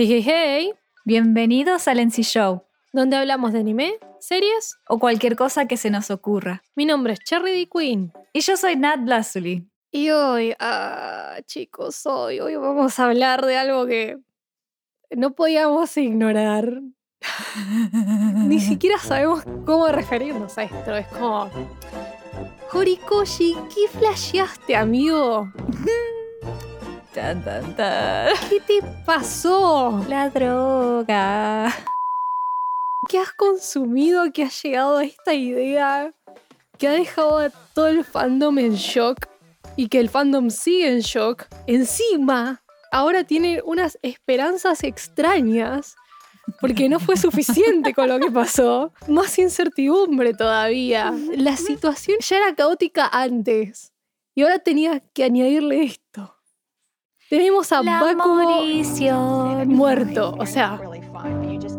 Hey, hey, hey, Bienvenidos al NC Show donde hablamos de anime, series. o cualquier cosa que se nos ocurra. Mi nombre es Cherry D. Queen. Y yo soy Nat Blasuli. Y hoy, ah, chicos, hoy, hoy vamos a hablar de algo que no podíamos ignorar. Ni siquiera sabemos cómo referirnos a esto. Es como. Horikoshi, ¿qué flasheaste, amigo? Tan, tan, tan. ¿Qué te pasó? La droga. ¿Qué has consumido que has llegado a esta idea? Que ha dejado a todo el fandom en shock y que el fandom sigue en shock. Encima, ahora tiene unas esperanzas extrañas porque no fue suficiente con lo que pasó. Más incertidumbre todavía. La situación ya era caótica antes y ahora tenía que añadirle esto. Tenemos a La Bakugo morición. muerto, o sea,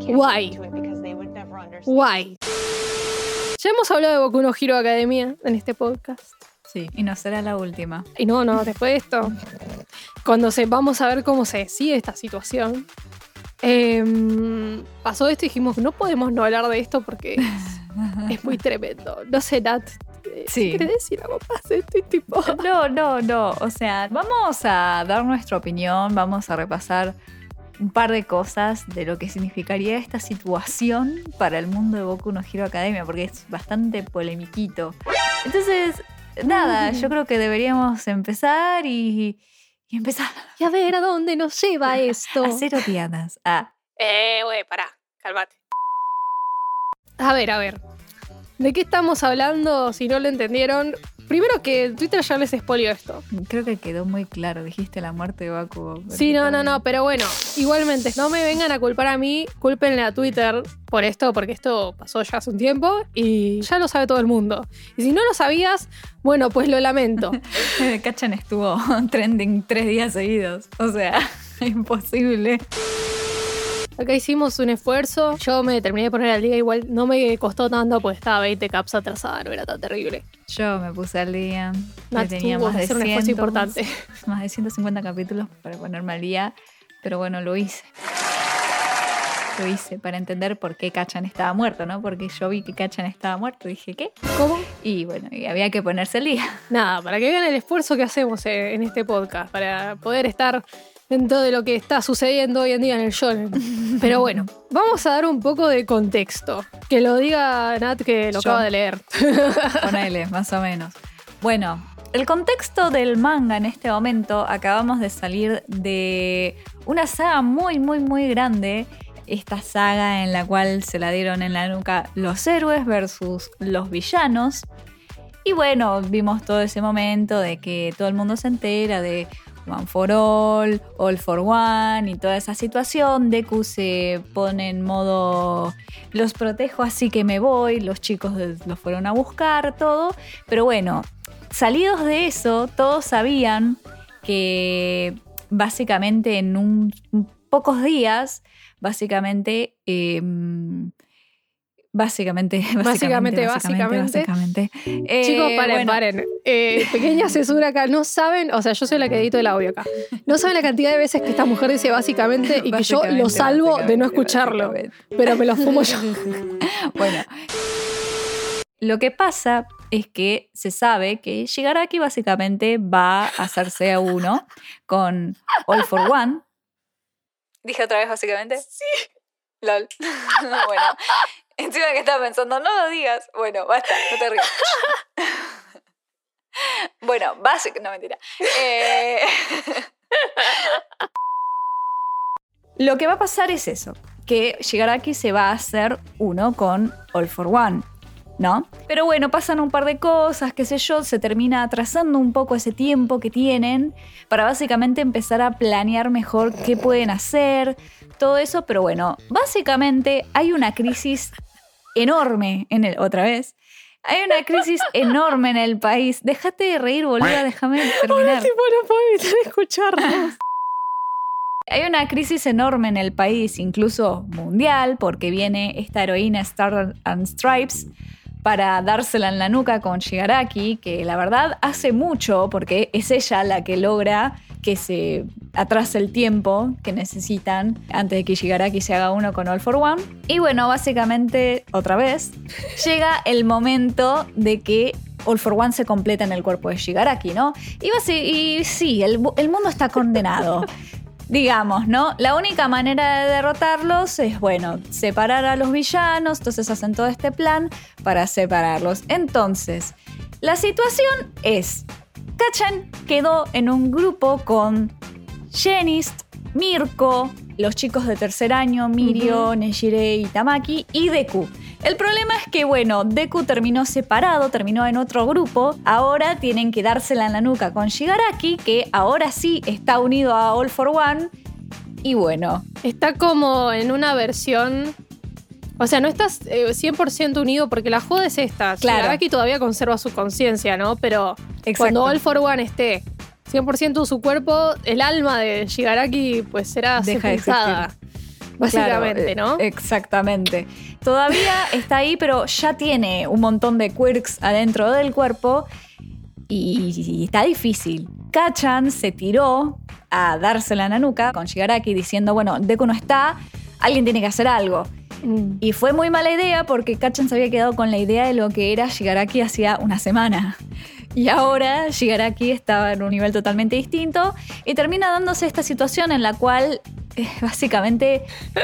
Why? Guay. Ya hemos hablado de Boku no Hero Academia en este podcast. Sí, y no será la última. Y no, no, después de esto, cuando se, vamos a ver cómo se decide esta situación, em, pasó esto y dijimos, no podemos no hablar de esto porque es, es muy tremendo. No sé, Nat, Sí. ¿quieres decir algo más de esto? Y tipo, No, no, no. O sea, vamos a dar nuestra opinión, vamos a repasar un par de cosas de lo que significaría esta situación para el mundo de Boku no Hero Academia, porque es bastante polemiquito. Entonces, nada, yo creo que deberíamos empezar y, y empezar y a ver a dónde nos lleva esto. a hacer odiadas. Ah, Eh, güey, pará, cálmate. A ver, a ver. ¿De qué estamos hablando? Si no lo entendieron. Primero que Twitter ya les expolió esto. creo que quedó muy claro. Dijiste la muerte de Bakugo. Sí, no, no, no, pero bueno, igualmente, no me vengan a culpar a mí, cúlpenle a Twitter por esto, porque esto pasó ya hace un tiempo y ya lo sabe todo el mundo. Y si no lo sabías, bueno, pues lo lamento. Kachan estuvo trending tres días seguidos. O sea, imposible. Acá hicimos un esfuerzo, yo me terminé de poner al día, igual no me costó tanto, pues estaba 20 caps atrasada, no era tan terrible. Yo me puse al día. Nat tenía más de, hacer un esfuerzo 100, importante. más de 150 capítulos para ponerme al día. Pero bueno, lo hice. Lo hice para entender por qué Kachan estaba muerto, ¿no? Porque yo vi que Kachan estaba muerto. Dije, ¿qué? ¿Cómo? Y bueno, y había que ponerse al día. Nada, para que vean el esfuerzo que hacemos eh, en este podcast, para poder estar dentro de lo que está sucediendo hoy en día en el shonen. Pero bueno, vamos a dar un poco de contexto. Que lo diga Nat que lo Yo. acaba de leer. Ponele, más o menos. Bueno, el contexto del manga en este momento, acabamos de salir de una saga muy, muy, muy grande. Esta saga en la cual se la dieron en la nuca los héroes versus los villanos. Y bueno, vimos todo ese momento de que todo el mundo se entera de One for All, All for One y toda esa situación. Deku se pone en modo los protejo así que me voy, los chicos los fueron a buscar, todo. Pero bueno, salidos de eso, todos sabían que básicamente en un, pocos días, básicamente... em, Básicamente, Básicamente, básicamente, básicamente. básicamente. Eh, Chicos, paren, bueno, paren. Eh, pequeña cesura acá. No saben, o sea, yo soy la que edito el audio acá. No saben la cantidad de veces que esta mujer dice básicamente y que yo lo salvo de no escucharlo. Pero me lo fumo yo. Bueno, lo que pasa es que se sabe que Shigaraki básicamente va a hacerse a uno con All for One. Dije otra vez básicamente. Sí. Lol. bueno, encima que estaba pensando, no lo digas. Bueno, basta, no te rías. bueno, básicamente, no mentira. Eh, Lo que va a pasar es eso, que Shigaraki se va a hacer uno con All for One, ¿no? Pero bueno, pasan un par de cosas, qué sé yo, se termina atrasando un poco ese tiempo que tienen para básicamente empezar a planear mejor qué pueden hacer, todo eso, pero bueno, básicamente hay una crisis enorme en el otra vez. Hay una crisis enorme en el país. Déjate de reír, boluda, déjame terminar. puedo evitar escucharlos. Hay una crisis enorme en el país, incluso mundial, porque viene esta heroína Star and Stripes para dársela en la nuca con Shigaraki, que la verdad hace mucho, porque es ella la que logra que se atrase el tiempo que necesitan antes de que Shigaraki se haga uno con All for One. Y bueno, básicamente, otra vez, llega el momento de que All for One se completa en el cuerpo de Shigaraki, ¿no? Y, basi- y sí, el, el mundo está condenado. Digamos, ¿no? La única manera de derrotarlos es, bueno, separar a los villanos, entonces hacen todo este plan para separarlos. Entonces, la situación es, Kachan quedó en un grupo con Genist, Mirko, los chicos de tercer año, Mirio, Nejire y Tamaki, y Deku. El problema es que, bueno, Deku terminó separado, terminó en otro grupo. Ahora tienen que dársela en la nuca con Shigaraki, que ahora sí está unido a All for One. Y bueno, Está como en una versión. O sea, no estás eh, 100% unido porque la joda es esta. Claro. Shigaraki todavía conserva su conciencia, ¿no? Pero Exacto. cuando All for One esté 100% su cuerpo, el alma de Shigaraki pues será Deja de sepultada. Básicamente, Claro, ¿no? eh, Exactamente. Todavía está ahí, pero ya tiene un montón de quirks adentro del cuerpo y, y está difícil. Kachan se tiró a dársela en la nuca con Shigaraki diciendo, bueno, Deku no está, alguien tiene que hacer algo. Mm. Y fue muy mala idea porque Kachan se había quedado con la idea de lo que era Shigaraki hacía una semana. Y ahora Shigaraki estaba en un nivel totalmente distinto y termina dándose esta situación en la cual eh, básicamente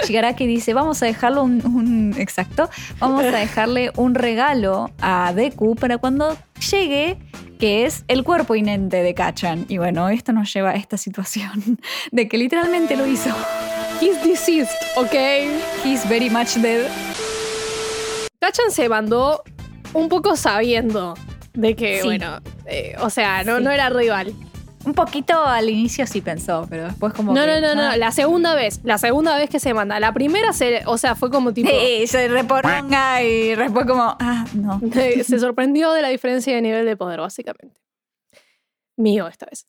Shigaraki dice, vamos a dejarle un, un- exacto, vamos a dejarle un regalo a Deku para cuando llegue, que es el cuerpo inente de Kachan. Y bueno, esto nos lleva a esta situación de que literalmente lo hizo. He's deceased, ¿ok? He's very much dead. Kachan se mandó un poco sabiendo de que, Sí. bueno, eh, o sea, no, Sí. no era rival. Un poquito al inicio sí pensó, pero después como No, que, no, no, no, ah, la segunda vez, la segunda vez que se manda. La primera, se, o sea, fue como tipo... Sí, se reponga y después como, ah, no. se sorprendió de la diferencia de nivel de poder, básicamente. Mío esta vez.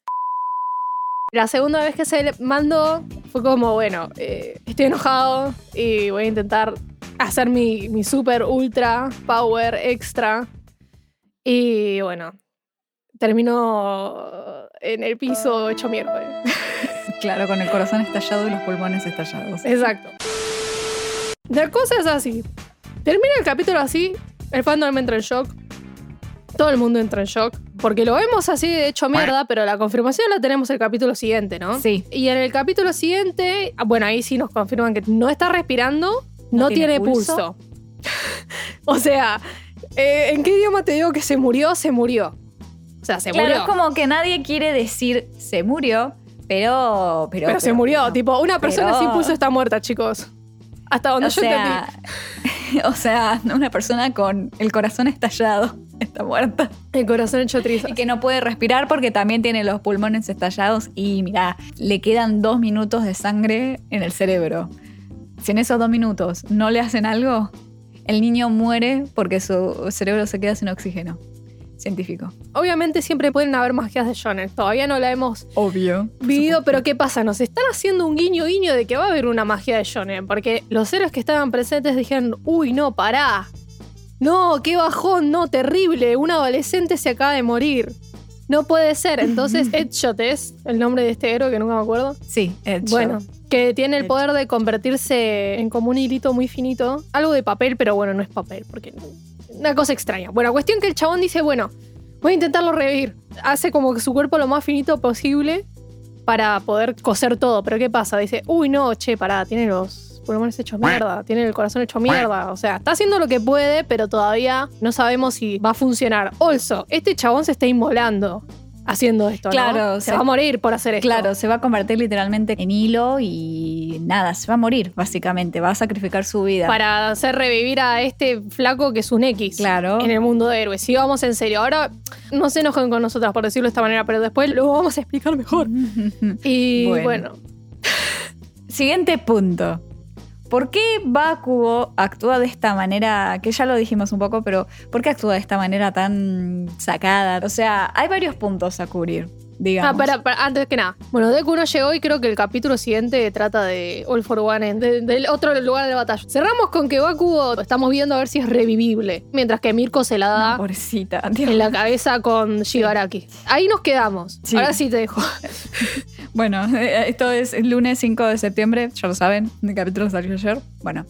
La segunda vez que se le mandó fue como, bueno, eh, estoy enojado y voy a intentar hacer mi, mi super ultra power extra. Y bueno, terminó en el piso hecho miércoles. Claro, con el corazón estallado y los pulmones estallados. Exacto. La cosa es así. Termina el capítulo así, el fandom entra en shock. Todo el mundo entra en shock. Porque lo vemos así de hecho mierda, pero la confirmación la tenemos el capítulo siguiente, ¿no? Sí. Y en el capítulo siguiente, ah, bueno, ahí sí nos confirman que no está respirando, no, No tiene, tiene pulso. pulso. o sea, eh, ¿en qué idioma te digo que se murió? Se murió. O sea, se claro, murió. es como que nadie quiere decir se murió, pero. Pero, pero, se murió. pero- tipo, una persona pero- sin pulso está muerta, chicos. Hasta donde O yo entendí. sea, o sea, una persona con el corazón estallado está muerta. El corazón hecho trizas. Y que no puede respirar porque también tiene los pulmones estallados y mira, le quedan dos minutos de sangre en el cerebro. Si en esos dos minutos no le hacen algo, el niño muere porque su cerebro se queda sin oxígeno. Científico. Obviamente siempre pueden haber magias de shonen. Todavía no la hemos Obvio. vivido, pero ¿qué pasa? Nos están haciendo un guiño guiño de que va a haber una magia de shonen. Porque los héroes que estaban presentes dijeron, uy, no, pará. No, qué bajón, no, terrible. Un adolescente se acaba de morir. No puede ser. Entonces, Edshot es el nombre de este héroe que nunca me acuerdo. Sí, hecho. Bueno, que tiene el poder de convertirse en como un hilito muy finito. Algo de papel, pero bueno, no es papel, porque una cosa extraña. Bueno, cuestión que el chabón dice, bueno, voy a intentarlo revivir. Hace como que su cuerpo lo más finito posible para poder coser todo. Pero ¿qué pasa? Dice, uy, no, che, pará, tiene los pulmones hechos mierda, tiene el corazón hecho mierda. O sea, está haciendo lo que puede, pero todavía no sabemos si va a funcionar. Also, este chabón se está inmolando haciendo esto, ¿no? Claro, se se- va a morir por hacer esto. Claro, se va a convertir literalmente en hilo y nada, se va a morir, básicamente. Va a sacrificar su vida. para hacer revivir a este flaco que es un X Claro. en el mundo de héroes. Si vamos en serio, ahora no se enojen con nosotras por decirlo de esta manera, pero después lo vamos a explicar mejor. Y Bueno. bueno, Siguiente punto. ¿Por qué Bakugo actúa de esta manera? Que ya lo dijimos un poco, pero ¿por qué actúa de esta manera tan sacada? O sea, hay varios puntos a cubrir. Digamos. Ah, para, para- antes que nada. Bueno, Deku no llegó y creo que el capítulo siguiente trata de All for One, de- del otro lugar de la batalla. Cerramos con que Bakugo estamos viendo a ver si es revivible, mientras que Mirko se la da Pobrecita, en la cabeza con Shigaraki. Ahí nos quedamos. Sí. Ahora sí te dejo. Bueno, eh, esto es el lunes 5 de septiembre, ya lo saben, el capítulo salió ayer. Bueno,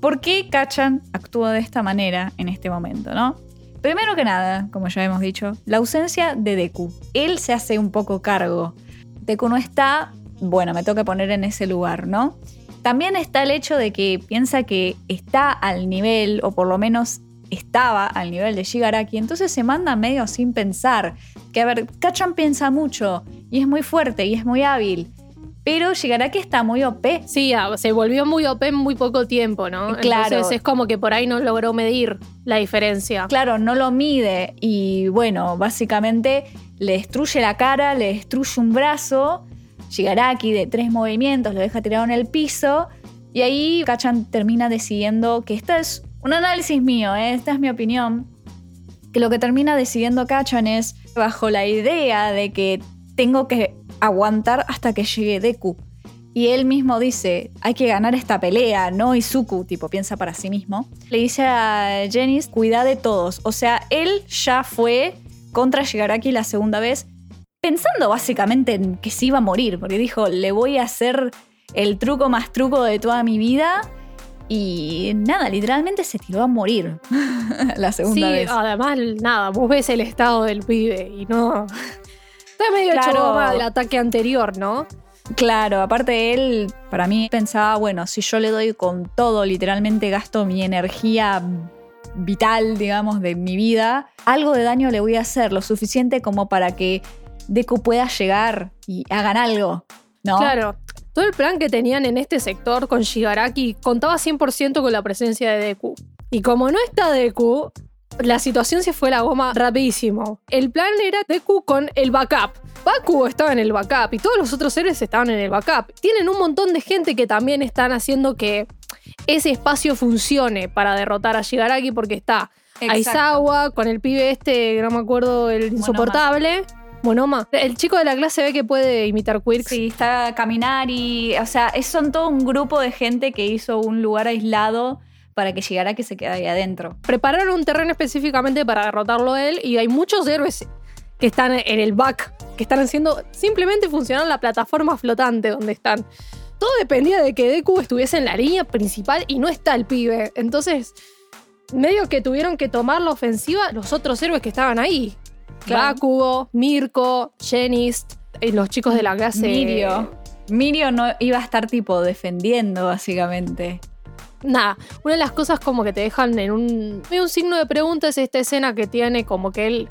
¿por qué Kachan actúa de esta manera en este momento, no? Primero que nada, como ya hemos dicho, la ausencia de Deku. Él se hace un poco cargo. Deku no está, bueno, me toca poner en ese lugar, ¿no? También está el hecho de que piensa que está al nivel, o por lo menos estaba al nivel de Shigaraki, entonces se manda medio sin pensar. Que a ver, Kachan piensa mucho y es muy fuerte y es muy hábil, pero Shigaraki está muy OP. Sí, se volvió muy OP en muy poco tiempo, ¿no? Claro. Entonces es como que por ahí no logró medir la diferencia. Claro, no lo mide y bueno, básicamente le destruye la cara, le destruye un brazo. Shigaraki de tres movimientos lo deja tirado en el piso y ahí Kachan termina decidiendo que esta es un análisis mío, ¿eh? esta es mi opinión, que lo que termina decidiendo Kachan es bajo la idea de que tengo que aguantar hasta que llegue Deku. Y él mismo dice, hay que ganar esta pelea, no Izuku, tipo, piensa para sí mismo. Le dice a Jennings, cuida de todos. O sea, él ya fue contra Shigaraki la segunda vez, pensando básicamente en que se iba a morir, porque dijo, le voy a hacer el truco más truco de toda mi vida. Y nada, literalmente se tiró a morir la segunda sí, vez. además, nada, vos ves el estado del pibe y no. Está medio Claro. del ataque anterior, ¿no? Claro, aparte él, para mí pensaba, bueno, si yo le doy con todo, literalmente gasto mi energía vital, digamos, de mi vida, algo de daño le voy a hacer, lo suficiente como para que Deku pueda llegar y hagan algo, ¿no? Claro. Todo el plan que tenían en este sector con Shigaraki contaba 100% con la presencia de Deku. Y como no está Deku, la situación se fue a la goma rapidísimo. El plan era Deku con el backup. Baku estaba en el backup y todos los otros héroes estaban en el backup. Tienen un montón de gente que también están haciendo que ese espacio funcione para derrotar a Shigaraki porque está Exacto. Aizawa con el pibe este, no me acuerdo, el insoportable. Monoma. El chico de la clase ve que puede imitar Quirks. Sí, está a caminar y, o sea, son todo un grupo de gente que hizo un lugar aislado para que llegara que se quede ahí adentro. prepararon un terreno específicamente para derrotarlo a él y hay muchos héroes que están en el back, que están haciendo simplemente funcionar la plataforma flotante donde están. Todo dependía de que Deku estuviese en la línea principal y no está el pibe. Entonces, medio que tuvieron que tomar la ofensiva los otros héroes que estaban ahí. Claro. Bakugo, Mirko, Genist, y los chicos de la clase. Mirio. Mirio no iba a estar tipo defendiendo, básicamente. Nada, una de las cosas como que te dejan en un, medio un signo de pregunta es esta escena que tiene como que él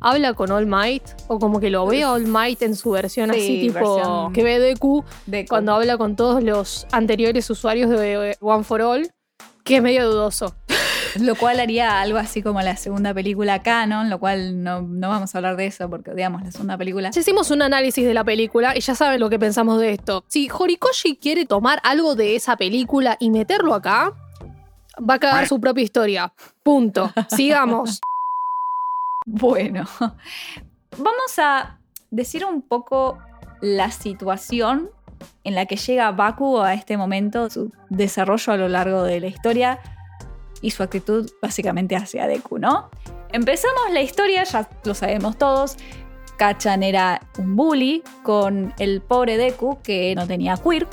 habla con All Might o como que lo ve a All Might en su versión Sí, así tipo que ve Deku De cuando habla con todos los anteriores usuarios de One for All, que es medio dudoso. Lo cual haría algo así como la segunda película canon, lo cual no, no vamos a hablar de eso porque odiamos la segunda película. Ya hicimos un análisis de la película y ya saben lo que pensamos de esto. Si Horikoshi quiere tomar algo de esa película y meterlo acá, va a cagar su propia historia. Punto. Sigamos. Bueno, vamos a decir un poco la situación en la que llega Baku a este momento, su desarrollo a lo largo de la historia y su actitud básicamente hacia Deku, ¿no? Empezamos la historia, ya lo sabemos todos. Kachan era un bully con el pobre Deku que no tenía quirk.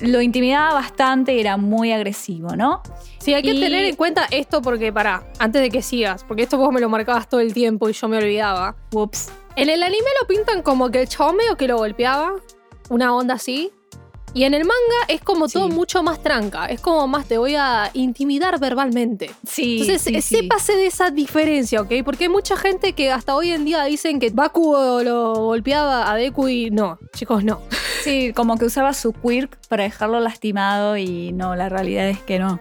Lo intimidaba bastante, era muy agresivo, ¿no? Sí, hay que Y- tener en cuenta esto porque, pará, antes de que sigas, porque esto vos me lo marcabas todo el tiempo y yo me olvidaba. Ups. En el anime lo pintan como que el chabón medio que lo golpeaba, una onda así. Y en el manga es como todo mucho más tranca, es como más te voy a intimidar verbalmente. Sí, Entonces, sí, eh, sí. sépase de esa diferencia, ¿ok? Porque hay mucha gente que hasta hoy en día dicen que Baku lo golpeaba a Deku y no, chicos, no. Sí, como que usaba su quirk para dejarlo lastimado y no, la realidad es que no.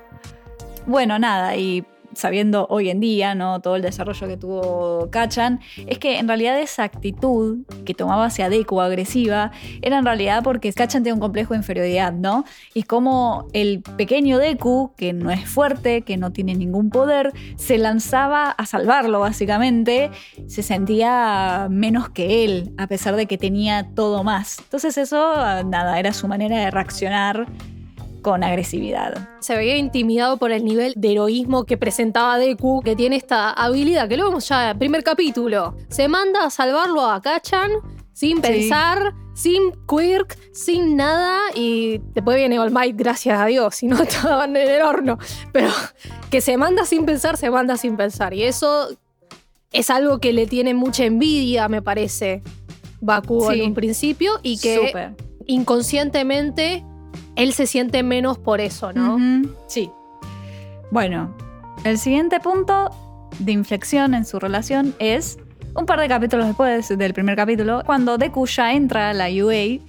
Bueno, nada, y sabiendo hoy en día, ¿no? Todo el desarrollo que tuvo Kachan, es que en realidad esa actitud que tomaba hacia Deku agresiva era en realidad porque Kachan tiene un complejo de inferioridad, ¿no? Y como el pequeño Deku, que no es fuerte, que no tiene ningún poder, se lanzaba a salvarlo básicamente, se sentía menos que él, a pesar de que tenía todo más. Entonces eso, nada, era su manera de reaccionar con agresividad. Se veía intimidado por el nivel de heroísmo que presentaba Deku, que tiene esta habilidad, que lo vemos ya en el primer capítulo. Se manda a salvarlo a Kachan sin pensar, sin quirk, sin nada, y después viene All Might, gracias a Dios, si no estaban en el horno. Pero que se manda sin pensar, se manda sin pensar. Y eso es algo que le tiene mucha envidia, me parece, Baku Sí. en un principio, y que inconscientemente él se siente menos por eso, ¿no? Sí. Bueno, el siguiente punto de inflexión en su relación es un par de capítulos después del primer capítulo, cuando Deku ya entra a la UA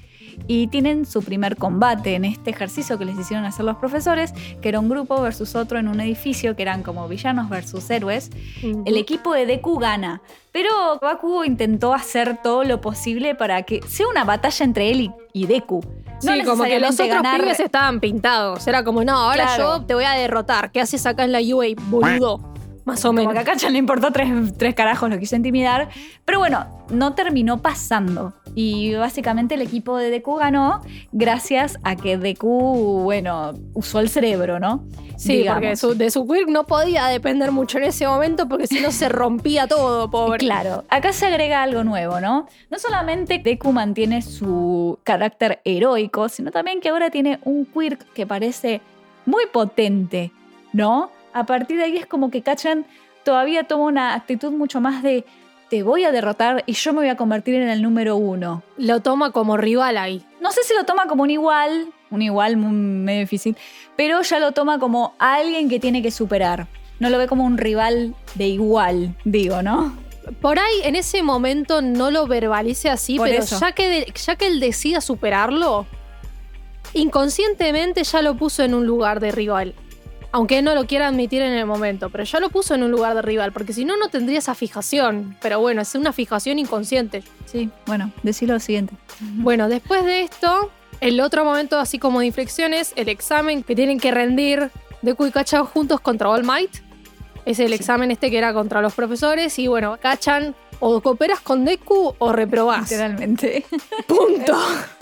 y tienen su primer combate en este ejercicio que les hicieron hacer los profesores, que era un grupo versus otro en un edificio, que eran como villanos versus héroes. El equipo de Deku gana, pero Baku intentó hacer todo lo posible para que sea una batalla entre él y, y Deku. No sí, como que los otros ganar- pibes estaban pintados. Era como, no, ahora Claro. yo te voy a derrotar. ¿Qué haces acá en la UA, boludo? Más o Como menos. que a le importó tres, tres carajos, lo quiso intimidar. Pero bueno, no terminó pasando. Y básicamente el equipo de Deku ganó gracias a que Deku, bueno, usó el cerebro, ¿no? Sí, Digamos. porque su, de su quirk no podía depender mucho en ese momento porque si no se rompía todo, pobre. Claro, acá se agrega algo nuevo, ¿no? No solamente Deku mantiene su carácter heroico, sino también que ahora tiene un quirk que parece muy potente, ¿no? A partir de ahí es como que Kachan todavía toma una actitud mucho más de te voy a derrotar y yo me voy a convertir en el número uno. Lo toma como rival ahí. No sé si lo toma como un igual, un igual muy- medio difícil, pero ya lo toma como alguien que tiene que superar. No lo ve como un rival de igual, digo, ¿no? Por ahí, en ese momento, no lo verbalice así, Por pero eso. ya que, de- ya que él decida superarlo, inconscientemente ya lo puso en un lugar de rival. Aunque él no lo quiera admitir en el momento, pero ya lo puso en un lugar de rival, porque si no, no tendría esa fijación. Pero bueno, es una fijación inconsciente. Sí, bueno, decilo lo siguiente. Bueno, después de esto, el otro momento así como de inflexión es el examen que tienen que rendir Deku y Kachan juntos contra All Might. Es el Sí. examen este que era contra los profesores y bueno, Kachan o cooperas con Deku o reprobás. Literalmente. Punto.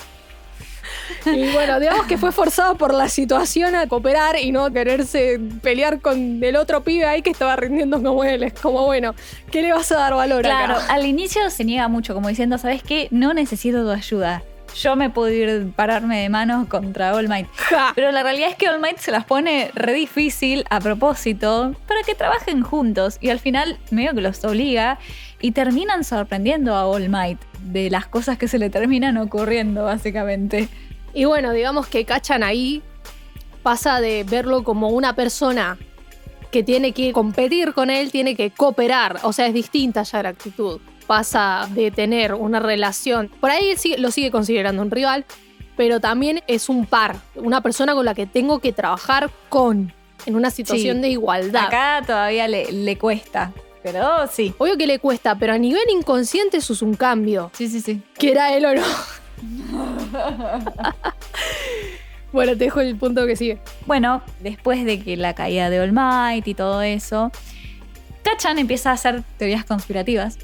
Y bueno, digamos que fue forzado por la situación a cooperar y no quererse pelear con el otro pibe ahí que estaba rindiendo como él. Es como, bueno, ¿qué le vas a dar valor Claro, acá? al inicio se niega mucho, como diciendo, ¿sabes qué? No necesito tu ayuda. Yo me puedo ir pararme de manos contra All Might. Ja. Pero la realidad es que All Might se las pone re difícil a propósito para que trabajen juntos y al final medio que los obliga y terminan sorprendiendo a All Might de las cosas que se le terminan ocurriendo básicamente. Y bueno, digamos que Cachan ahí pasa de verlo como una persona que tiene que competir con él, tiene que cooperar. O sea, es distinta ya la actitud. Pasa de tener una relación. Por ahí lo sigue considerando un rival, pero también es un par, una persona con la que tengo que trabajar con, en una situación Sí. de igualdad. Acá todavía le, le cuesta, pero sí. Obvio que le cuesta, pero a nivel inconsciente eso es un cambio. Sí, sí, sí. que era él o no. bueno, te dejo el punto que sigue. Bueno, después de que la caída de All Might y todo eso, Kachan empieza a hacer teorías conspirativas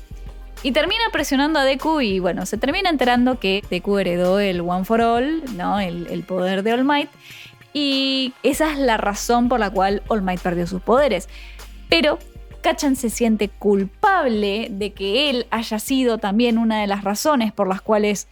y termina presionando a Deku y bueno, se termina enterando que Deku heredó el One for All, ¿no? El, el poder de All Might y esa es la razón por la cual All Might perdió sus poderes. Pero Kachan se siente culpable de que él haya sido también una de las razones por las cuales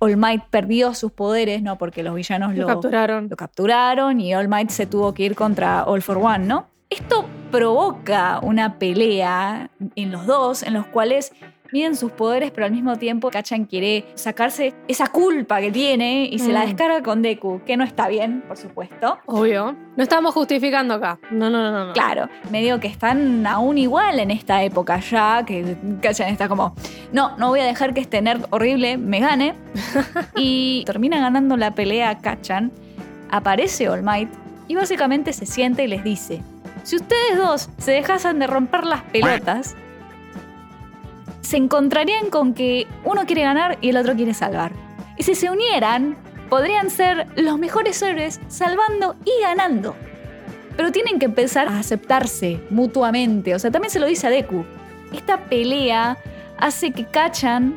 All Might perdió sus poderes, ¿no? Porque los villanos Lo capturaron. lo capturaron y All Might se tuvo que ir contra All for One, ¿no? Esto provoca una pelea en los dos, en los cuales miden sus poderes, pero al mismo tiempo Kachan quiere sacarse esa culpa que tiene y se la Mm. descarga con Deku, que no está bien, por supuesto. Obvio. No estamos justificando acá. No, no, no, no. Claro, medio que están aún igual en esta época ya, que Kachan está como, no, no voy a dejar que este nerd horrible me gane. y termina ganando la pelea Kachan, aparece All Might y básicamente se siente y les dice, si ustedes dos se dejasen de romper las pelotas, se encontrarían con que uno quiere ganar y el otro quiere salvar. Y si se unieran, podrían ser los mejores héroes salvando y ganando. Pero tienen que empezar a aceptarse mutuamente. O sea, también se lo dice a Deku. Esta pelea hace que Kachan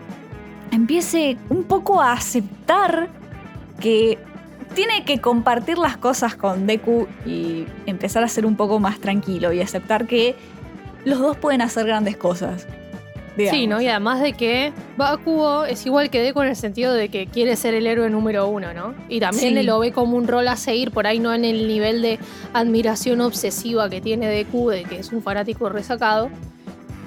empiece un poco a aceptar que tiene que compartir las cosas con Deku y empezar a ser un poco más tranquilo y aceptar que los dos pueden hacer grandes cosas. Digamos. Sí, ¿no? Y además de que Bakugo es igual que Deku en el sentido de que quiere ser el héroe número uno, ¿no? Y también Sí. lo ve como un rol a seguir, por ahí no en el nivel de admiración obsesiva que tiene Deku, de que es un fanático resacado,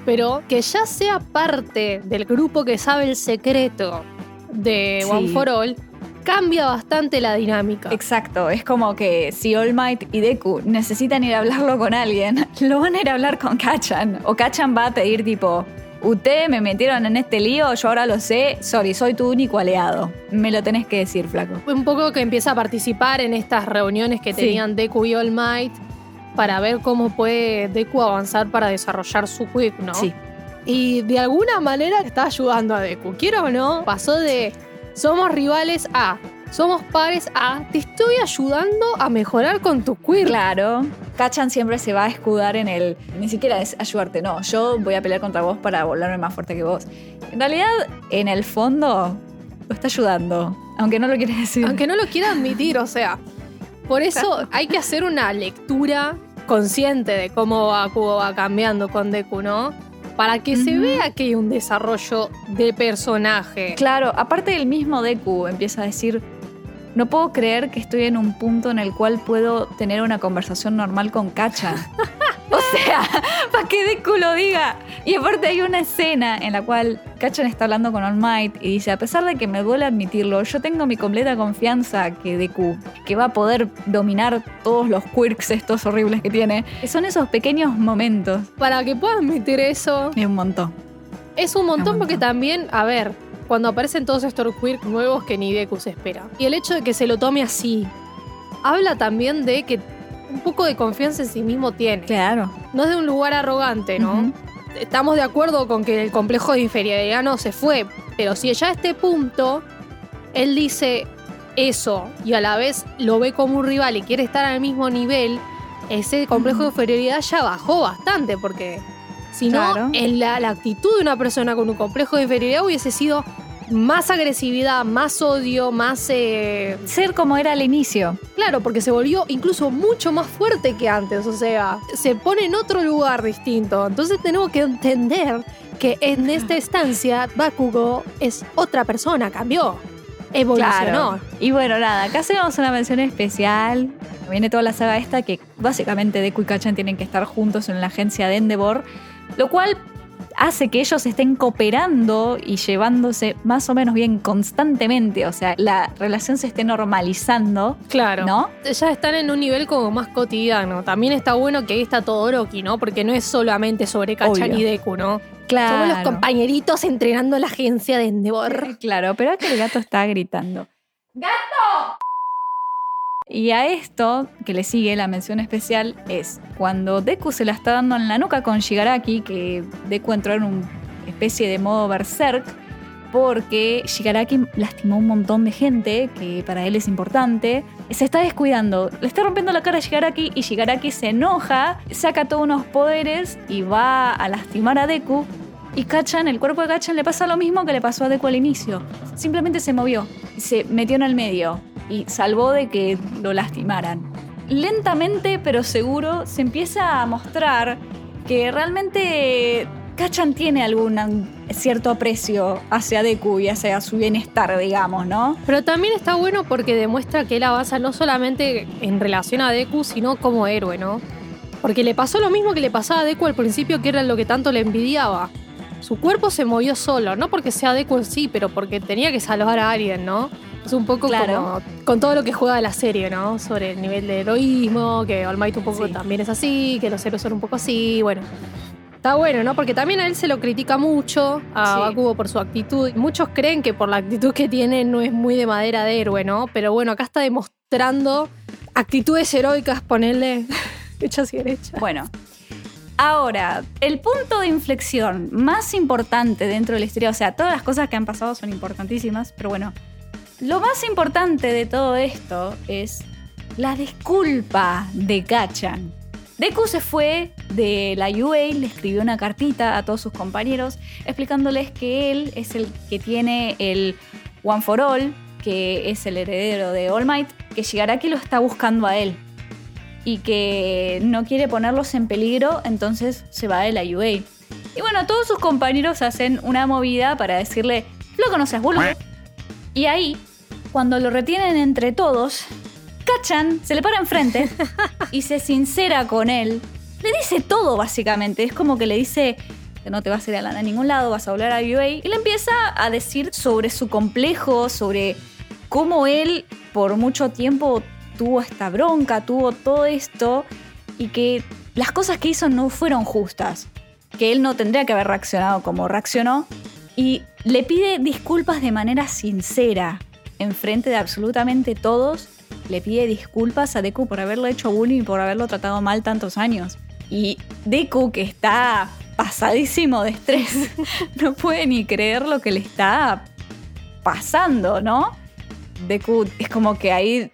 pero que ya sea parte del grupo que sabe el secreto de Sí. One for All, cambia bastante la dinámica. Exacto, es como que si All Might y Deku necesitan ir a hablarlo con alguien, lo van a ir a hablar con Kachan. O Kachan va a pedir tipo, ustedes me metieron en este lío, yo ahora lo sé, sorry, soy tu único aliado. Me lo tenés que decir, flaco. un poco que empieza a participar en estas reuniones que Sí. tenían Deku y All Might para ver cómo puede Deku avanzar para desarrollar su quick, ¿no? Sí. Y de alguna manera está ayudando a Deku. Quiero o no, pasó de somos rivales a somos pares a te estoy ayudando a mejorar con tu queer. Claro, Kachan siempre se va a escudar en el. Ni siquiera es ayudarte, no. Yo voy a pelear contra vos para volverme más fuerte que vos. En realidad, en el fondo, lo está ayudando. Aunque no lo quiere decir. Aunque no lo quiera admitir, o sea. Por eso hay que hacer una lectura consciente de cómo Bakugo va cambiando con Deku, ¿no? Para que se vea que hay un desarrollo de personaje. Claro, aparte del mismo Deku empieza a decir, no puedo creer que estoy en un punto en el cual puedo tener una conversación normal con Kacha. o sea, para que Deku lo diga. Y aparte hay una escena en la cual Kachan está hablando con All Might y dice, a pesar de que me duele admitirlo, yo tengo mi completa confianza que Deku, que va a poder dominar todos los quirks estos horribles que tiene. Son esos pequeños momentos. Para que pueda admitir eso, Es un montón. es un montón Un porque montón. también, a ver, cuando aparecen todos estos queer nuevos que ni Deku se espera. Y el hecho de que se lo tome así, habla también de que un poco de confianza en sí mismo tiene. Claro. No es de un lugar arrogante, ¿no? Estamos de acuerdo con que el complejo de inferioridad no se fue, pero si ya a este punto él dice eso y a la vez lo ve como un rival y quiere estar al mismo nivel, ese complejo de inferioridad ya bajó bastante porque si no, Claro. en la, la actitud de una persona con un complejo de inferioridad hubiese sido más agresividad, más odio, más... eh, Ser como era al inicio. Claro, porque se volvió incluso mucho más fuerte que antes, o sea, se pone en otro lugar distinto. Entonces tenemos que entender que en esta estancia Bakugo es otra persona, cambió, evolucionó. Y bueno, nada, acá hacemos una mención especial. Viene toda la saga esta que básicamente Deku y Kachan tienen que estar juntos en la agencia de Endeavor, lo cual hace que ellos estén cooperando y llevándose más o menos bien constantemente, o sea, la relación se esté normalizando, Claro. ¿no? Ya están en un nivel como más cotidiano. También está bueno que ahí está Todoroki, ¿no? Porque no es solamente sobre Kachan Obvio. y Deku, ¿no? Claro. Somos los compañeritos entrenando la agencia de Endeavor. Claro, pero acá el gato está gritando. ¡Gato! Y a esto que le sigue la mención especial es cuando Deku se la está dando en la nuca con Shigaraki, que Deku entró en una especie de modo berserk, porque Shigaraki lastimó un montón de gente, que para él es importante. Se está descuidando, le está rompiendo la cara a Shigaraki y Shigaraki se enoja, saca todos unos poderes y va a lastimar a Deku. Y Kachan, el cuerpo de Kachan le pasa lo mismo que le pasó a Deku al inicio. Simplemente se movió, se metió en el medio y salvó de que lo lastimaran. Lentamente pero seguro se empieza a mostrar que realmente Kachan tiene algún cierto aprecio hacia Deku y hacia su bienestar, digamos, ¿no? Pero también está bueno porque demuestra que él avanza no solamente en relación a Deku, sino como héroe, ¿no? Porque le pasó lo mismo que le pasaba a Deku al principio, que era lo que tanto le envidiaba. Su cuerpo se movió solo, no porque sea Deku en sí, pero porque tenía que salvar a alguien, ¿no? Es un poco Claro. como con todo lo que juega la serie, ¿no? Sobre el nivel de heroísmo, que All Might un poco Sí. también es así, que los héroes son un poco así, bueno. Está bueno, ¿no? Porque también a él se lo critica mucho, a Sí. Bakugo por su actitud. Muchos creen que por la actitud que tiene no es muy de madera de héroe, ¿no? Pero bueno, acá está demostrando actitudes heroicas, ponerle. hechas y derechas. Bueno, ahora, el punto de inflexión más importante dentro de la historia, o sea, todas las cosas que han pasado son importantísimas, pero bueno, lo más importante de todo esto es la disculpa de Kachan. Deku se fue de la UA, le escribió una cartita a todos sus compañeros explicándoles que él es el que tiene el One for All, que es el heredero de All Might, que Shigaraki lo está buscando a él y que no quiere ponerlos en peligro, entonces se va de la UA. Y bueno, todos sus compañeros hacen una movida para decirle, loco, no seas boludo. Y ahí, cuando lo retienen entre todos, Kachan se le para enfrente y se sincera con él. Le dice todo, básicamente. Es como que le dice que no te vas a ir a, la- a ningún lado, vas a hablar a UA. Y le empieza a decir sobre su complejo, sobre cómo él por mucho tiempo tuvo esta bronca, tuvo todo esto y que las cosas que hizo no fueron justas. Que él no tendría que haber reaccionado como reaccionó. Y le pide disculpas de manera sincera, enfrente de absolutamente todos. Le pide disculpas a Deku por haberlo hecho bullying y por haberlo tratado mal tantos años. Y Deku, que está pasadísimo de estrés, no puede ni creer lo que le está pasando, ¿no? Deku es como que ahí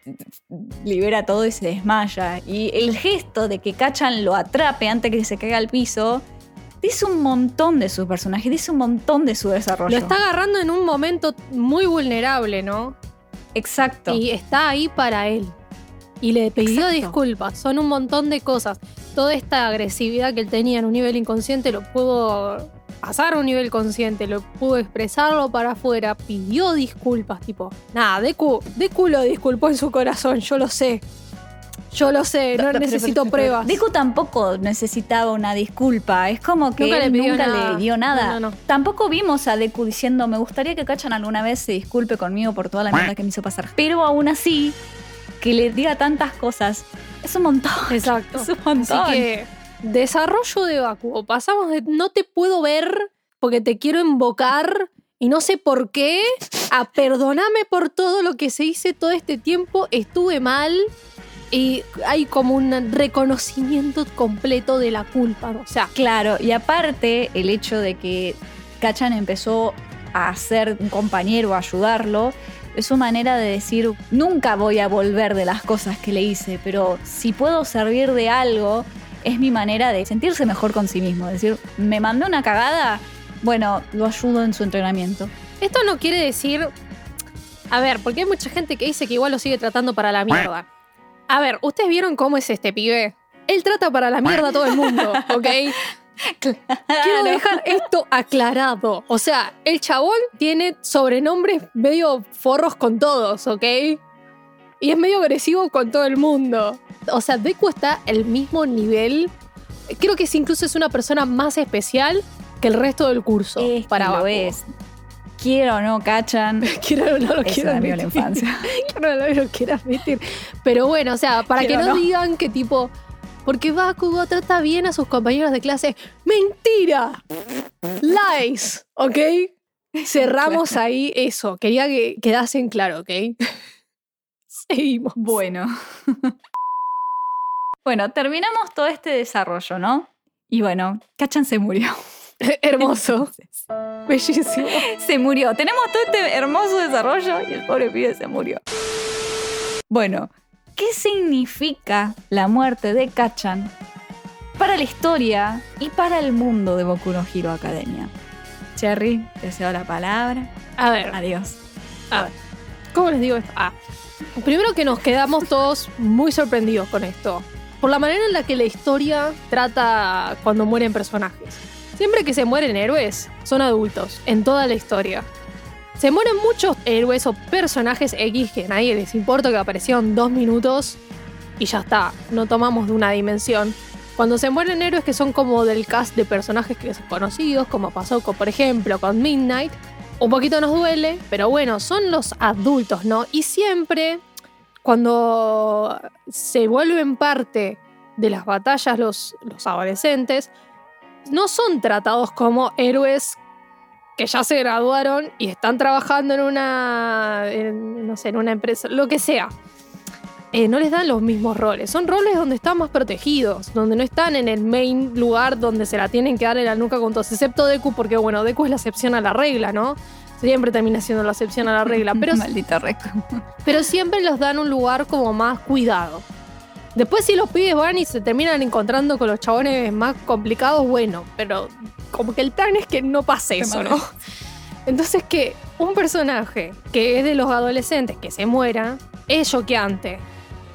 libera todo y se desmaya. Y el gesto de que Kachan lo atrape antes que se caiga al piso, dice un montón de su personaje, dice un montón de su desarrollo. Lo está agarrando en un momento muy vulnerable, ¿no? Exacto. Y está ahí para él. Y le pidió Exacto. disculpas. Son un montón de cosas. Toda esta agresividad que él tenía en un nivel inconsciente lo pudo pasar a un nivel consciente, lo pudo expresarlo para afuera, pidió disculpas, tipo, nada, Deku, Deku lo disculpó en su corazón, yo lo sé. Yo lo sé, no Pero- pero- necesito pero- pruebas. Deku tampoco necesitaba una disculpa. Es como que Nunca él le pidió nunca nada. le dio nada. No, no, no. Tampoco vimos a Deku diciendo, me gustaría que Kachan alguna vez se disculpe conmigo por toda la mierda que me hizo pasar. Pero aún así, que le diga tantas cosas, es un montón. Exacto. Es un montón. Así que, desarrollo de Bakugo. Pasamos de no te puedo ver porque te quiero invocar y no sé por qué, a perdoname por todo lo que se hice todo este tiempo, estuve mal. Y hay como un reconocimiento completo de la culpa. O sea, Claro, y aparte el hecho de que Kachan empezó a ser un compañero, a ayudarlo, es su manera de decir, nunca voy a volver de las cosas que le hice, pero si puedo servir de algo, es mi manera de sentirse mejor con sí mismo. Decir, me mandó una cagada, bueno, lo ayudo en su entrenamiento. esto no quiere decir. A ver, porque hay mucha gente que dice que igual lo sigue tratando para la mierda. A ver, ¿ustedes vieron cómo es este pibe? Él trata para la mierda a todo el mundo, ¿ok? Quiero dejar esto aclarado. O sea, el chabón tiene sobrenombres medio forros con todos, ¿ok? Y es medio agresivo con todo el mundo. O sea, Deku está al mismo nivel. Creo que es incluso es una persona más especial que el resto del curso. Es para que lo es. Quiero o no, Kachan. Quiero o no lo quiero de la admitir. infancia. Quiero o no lo quiero admitir. Pero bueno, o sea, para que no. digan que tipo... Porque Bakugo trata bien a sus compañeros de clase. ¡Mentira! Lies, ¿ok? Cerramos ahí eso. Quería que quedasen claro, ¿ok? Seguimos. Bueno. Bueno, terminamos todo este desarrollo, ¿no? Y bueno, Kachan se murió. Hermoso. Bellísimo. Se murió. Tenemos todo este hermoso desarrollo y el pobre pibe se murió. Bueno, ¿qué significa la muerte de Kachan para la historia y para el mundo de Boku no Hero Academia? Cherry, te cedo la palabra. A ver, Adiós. a ver. ¿Cómo les digo esto? Ah, primero que nos quedamos todos muy sorprendidos con esto. Por la manera en la que la historia trata cuando mueren personajes. Siempre que se mueren héroes, son adultos, en toda la historia. Se mueren muchos héroes o personajes X que a nadie les importa que aparecieron dos minutos y ya está, no tomamos de una dimensión. Cuando se mueren héroes que son como del cast de personajes que son conocidos, como pasó por ejemplo con Midnight, un poquito nos duele, pero bueno, son los adultos, ¿no? Y siempre, cuando se vuelven parte de las batallas los, los adolescentes, no son tratados como héroes que ya se graduaron y están trabajando en una, en, no sé, en una empresa, lo que sea. eh, no les dan los mismos roles. Son roles donde están más protegidos, donde no están en el main lugar donde se la tienen que dar en la nuca con todos, excepto Deku, porque bueno, Deku es la excepción a la regla, ¿no? Siempre termina siendo la excepción a la regla, pero, Maldito Reku. pero siempre los dan un lugar como más cuidado. Después si los pibes van y se terminan encontrando con los chabones más complicados, bueno, pero como que el plan es que no pase eso, ¿no? Entonces que un personaje que es de los adolescentes que se muera es choqueante.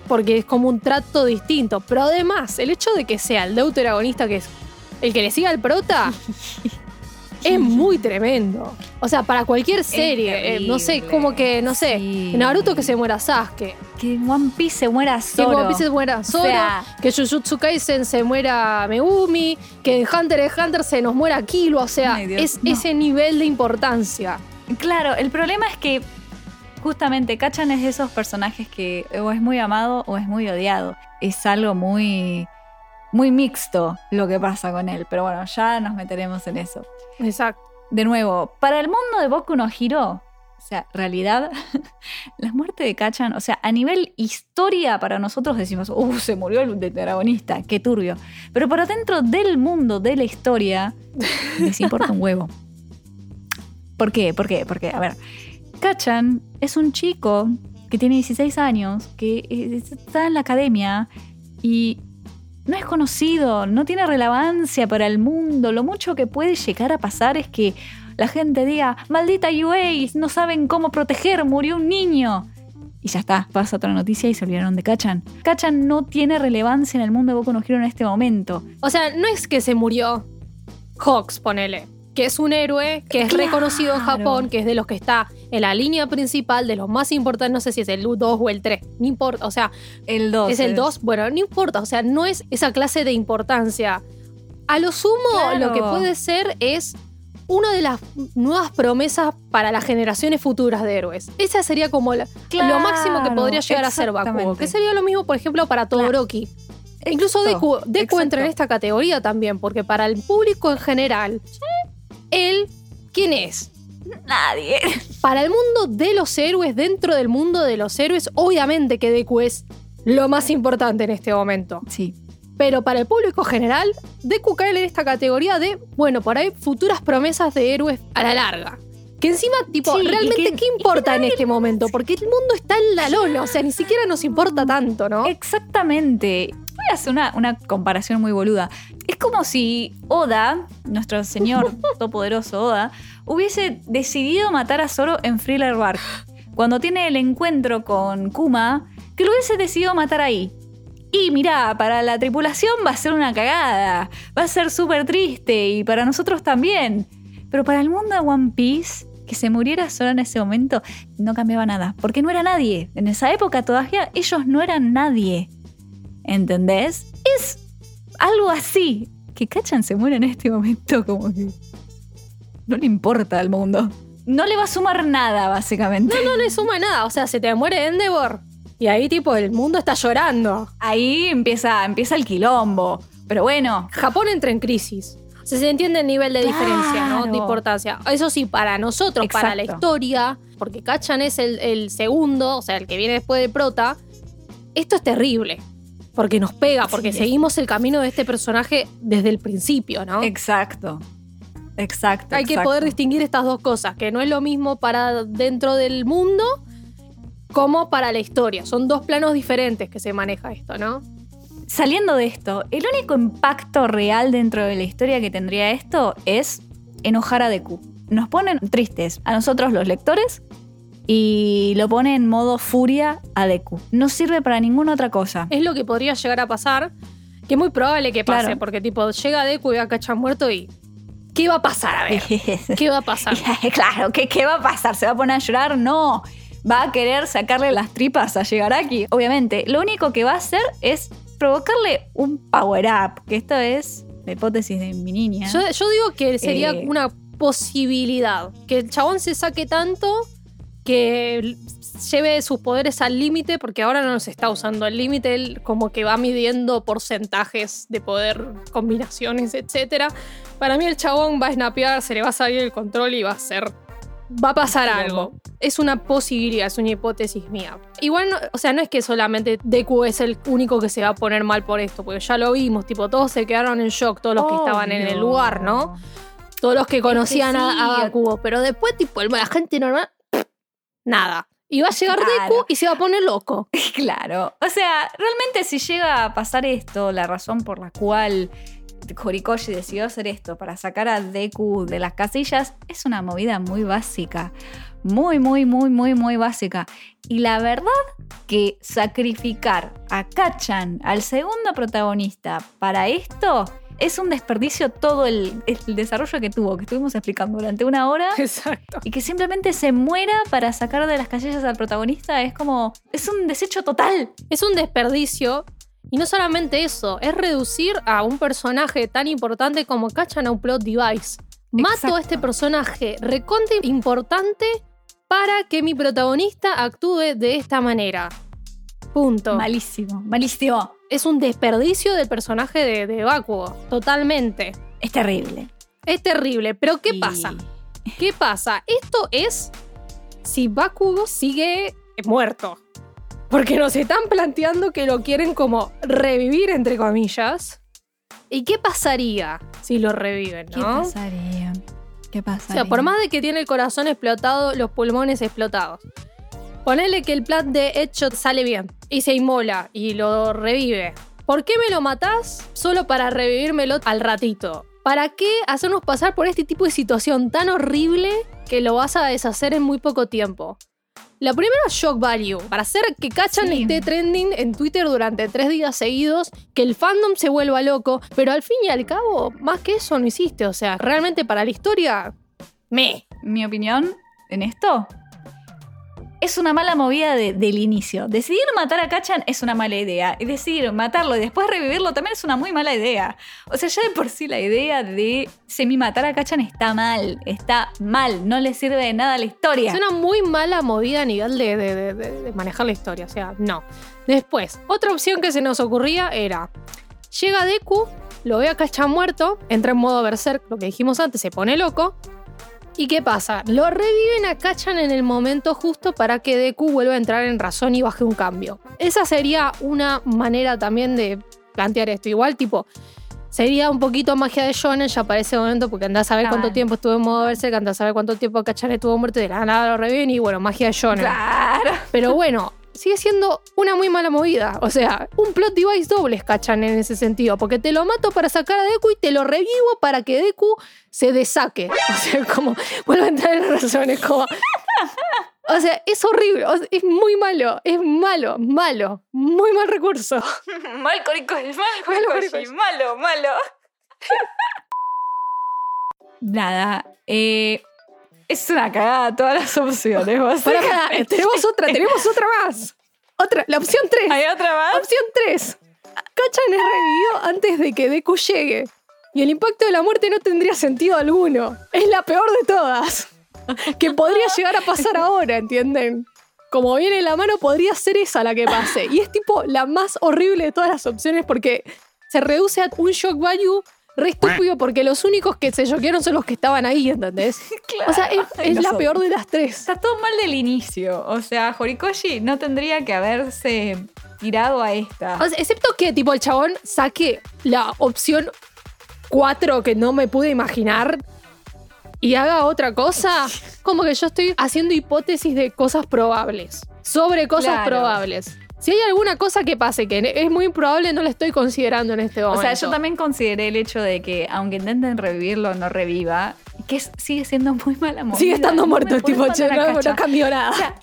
Porque es como un trato distinto. Pero además, el hecho de que sea el deuteragonista que es el que le siga al prota es muy tremendo. O sea, para cualquier serie, eh, no sé, como que, no sé, Sí. Naruto que se muera Sasuke, Que en One Piece se muera que solo. en One Piece se muera Zoro, sea- que Jujutsu Kaisen se muera Megumi, que en Hunter x Hunter se nos muera Killua, o sea, Dios, es no. ese nivel de importancia. Claro, el problema es que justamente Kachan es de esos personajes que o es muy amado o es muy odiado. Es algo muy, muy mixto lo que pasa con él. Pero bueno, ya nos meteremos en eso. Exacto. De nuevo, para el mundo de Boku no Hiro, o sea, realidad, la muerte de Kachan, o sea, a nivel historia para nosotros decimos, uh, se murió el protagonista, qué turbio. Pero para dentro del mundo de la historia, les importa un huevo. ¿Por qué? ¿Por qué? Porque, a ver, Kachan es un chico que tiene 16 años, que está en la academia y no es conocido, no tiene relevancia para el mundo. Lo mucho que puede llegar a pasar es que la gente diga, maldita UA, no saben cómo proteger, murió un niño. Y ya está, pasa otra noticia y se olvidaron de Kachan. Kachan no tiene relevancia en el mundo de Boku no en este momento. O sea, no es que se murió Hawks, ponele. Que es un héroe que es Claro. reconocido en Japón, que es de los que está en la línea principal, de los más importantes, no sé si es el 2 o el 3, no importa, o sea, El 2. es el 2, bueno, no importa, o sea, no es esa clase de importancia. A lo sumo, Claro. lo que puede ser es una de las nuevas promesas para las generaciones futuras de héroes. Esa sería como la- lo máximo que podría llegar a ser Bakugo. Que sería lo mismo, por ejemplo, para Todoroki. Incluso Deku, Deku entra en esta categoría también, porque para el público en general, él, ¿quién es? Nadie. Para el mundo de los héroes, dentro del mundo de los héroes, obviamente que Deku es lo más importante en este momento. Sí. Pero para el público general, Deku cae en esta categoría de, bueno, por ahí futuras promesas de héroes a la larga. Que encima, tipo, Sí, realmente, que- ¿qué importa en este momento? Porque el mundo está en la lona, o sea, ni siquiera nos importa tanto, ¿no? Exactamente. Hacer una, una comparación muy boluda. Es como si Oda, nuestro señor todopoderoso Oda, hubiese decidido matar a Zoro en Thriller Bark. Cuando tiene el encuentro con Kuma, que lo hubiese decidido matar ahí. Y mirá, para la tripulación va a ser una cagada. Va a ser súper triste y para nosotros también. Pero para el mundo de One Piece, que se muriera Zoro en ese momento, no cambiaba nada. Porque no era nadie. En esa época todavía ellos no eran nadie. ¿Entendés? Es algo así. Que Kachan se muere en este momento como que... No le importa al mundo. No le va a sumar nada, básicamente. No le suma nada, o sea, se te muere Endeavor. Y ahí, tipo, el mundo está llorando. Ahí empieza, empieza el quilombo. Pero bueno, Japón entra en crisis. O sea, se entiende el nivel de diferencia, ¿no? De importancia. Eso sí, para nosotros, para la historia, porque Kachan es el, el segundo, o sea, el que viene después del prota, esto es terrible. Porque nos pega, porque Sí. seguimos el camino de este personaje desde el principio, ¿no? exacto. Exacto. Hay que poder distinguir estas dos cosas, que no es lo mismo para dentro del mundo como para la historia. Son dos planos diferentes que se maneja esto, ¿no? Saliendo de esto, el único impacto real dentro de la historia que tendría esto es enojar a Deku. Nos ponen tristes a nosotros los lectores y lo pone en modo furia a Deku. No sirve para ninguna otra cosa. Es lo que podría llegar a pasar, que es muy probable que pase, Claro. porque tipo, llega Deku y ve a Kachan muerto y... ¿Qué va a pasar? A ver, ¿qué va a pasar? claro, ¿qué, ¿qué va a pasar? ¿Se va a poner a llorar? No. Va a querer sacarle las tripas a Shigaraki. Obviamente, lo único que va a hacer es provocarle un power up, que esto es la hipótesis de mi niña. Yo, yo digo que sería Eh. una posibilidad, que el chabón se saque tanto que lleve sus poderes al límite, porque ahora no los está usando al límite, él como que va midiendo porcentajes de poder, combinaciones, etc. Para mí el chabón va a snapear, se le va a salir el control y va a ser va a pasar algo. Es una posibilidad, es una hipótesis mía. Igual, no- o sea, no es que solamente Deku es el único que se va a poner mal por esto, porque ya lo vimos, tipo, todos se quedaron en shock, todos los que estaban en el lugar, ¿no? Todos los que conocían a- sí. a, Bakugo. Pero después, tipo, la gente normal, nada. Y va a llegar Claro. Deku y se va a poner loco. Claro. O sea, realmente si llega a pasar esto, la razón por la cual Horikoshi decidió hacer esto para sacar a Deku de las casillas, es una movida muy básica. Muy, muy, muy, muy, muy básica. Y la verdad que sacrificar a Kachan, al segundo protagonista, para esto es un desperdicio todo el, el desarrollo que tuvo, que estuvimos explicando durante una hora. Exacto. Y que simplemente se muera para sacar de las casillas al protagonista es como. Es un desecho total. Es un desperdicio. Y no solamente eso, es reducir a un personaje tan importante como Kachan a un plot device. Mato Exacto. a este personaje reconte importante para que mi protagonista actúe de esta manera. Punto. Malísimo, malísimo. Es un desperdicio del personaje de, de Bakugo. Totalmente. Es terrible. Es terrible. Pero ¿qué Y- pasa? ¿Qué pasa? Esto es si Bakugo sigue muerto. Porque nos están planteando que lo quieren como revivir, entre comillas. ¿Y qué pasaría si lo reviven, ¿Qué no? pasaría? ¿Qué O pasaría? sea, por más de que tiene el corazón explotado, los pulmones explotados. Ponele que el plan de Headshot sale bien y se inmola y lo revive. ¿Por qué me lo matás? Solo para revivírmelo al ratito. ¿Para qué hacernos pasar por este tipo de situación tan horrible que lo vas a deshacer en muy poco tiempo? La primera es shock value, para hacer que Kachan Sí. esté trending en Twitter durante tres días seguidos, que el fandom se vuelva loco, pero al fin y al cabo, más que eso no hiciste. O sea, realmente para la historia, me. Mi opinión en esto es una mala movida de- del inicio. Decidir matar a Kachan es una mala idea. Y decidir matarlo y después revivirlo también es una muy mala idea. O sea, ya de por sí la idea de semi-matar a Kachan está mal. Está mal. No le sirve de nada a la historia. Es una muy mala movida a nivel de, de- manejar la historia. O sea, no. Después, otra opción que se nos ocurría era: llega Deku, lo ve a Kachan muerto, entra en modo berserk, lo que dijimos antes, se pone loco. ¿Y qué pasa? Lo reviven a Kachan en el momento justo para que Deku vuelva a entrar en razón y baje un cambio. Esa sería una manera también de plantear esto. Igual, tipo, sería un poquito magia de Shonen ya para ese momento, porque andás a ver cuánto tiempo estuvo en modo berserk, andás a saber cuánto tiempo Kachan estuvo muerto y de la nada lo reviven y bueno, magia de Shonen. Claro. Pero bueno, sigue siendo una muy mala movida. O sea, un plot device doble cachan en ese sentido. Porque te lo mato para sacar a Deku y te lo revivo para que Deku se desaque. O sea, como vuelve a entrar en razón. Es como. O sea, es horrible. o sea, es muy malo. Es malo, malo. Muy mal recurso. mal Horikoshi, mal Horikoshi. malo, malo. Nada, eh, es una cagada todas las opciones. Pará, básicamente. tenemos otra, tenemos otra más. Otra, la opción 3. ¿Hay otra más? Opción 3. Kachan es revivido antes de que Deku llegue. Y el impacto de la muerte no tendría sentido alguno. Es la peor de todas. Que podría llegar a pasar ahora, ¿entienden? Como viene en la mano, podría ser esa la que pase. Y es tipo la más horrible de todas las opciones porque se reduce a un shock value re estúpido porque los únicos que se choquearon son los que estaban ahí, ¿entendés? O sea, es, la nosotros. peor de las tres. Está todo mal del inicio. O sea, Horikoshi no tendría que haberse tirado a esta. O sea, excepto que tipo el chabón saque la opción 4 que no me pude imaginar y haga otra cosa, como que yo estoy haciendo hipótesis de cosas probables, sobre cosas Claro. probables. Si hay alguna cosa que pase que es muy improbable, no la estoy considerando en este O momento. sea, yo también consideré el hecho de que, aunque intenten revivirlo, no reviva, que es- sigue siendo muy mala movida. Sigue estando No muerto, podés tipo, che, no, no Kachan. cambió nada. O sea,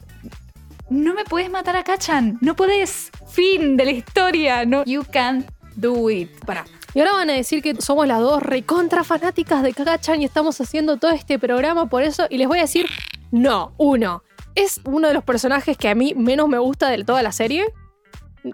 no me puedes matar a Kachan. No podés. Fin de la historia. No, you can't do it. Pará. Y ahora van a decir que somos las dos recontra fanáticas de Kakachan y estamos haciendo todo este programa por eso. Y les voy a decir, no, uno. Es uno de los personajes que a mí menos me gusta de toda la serie.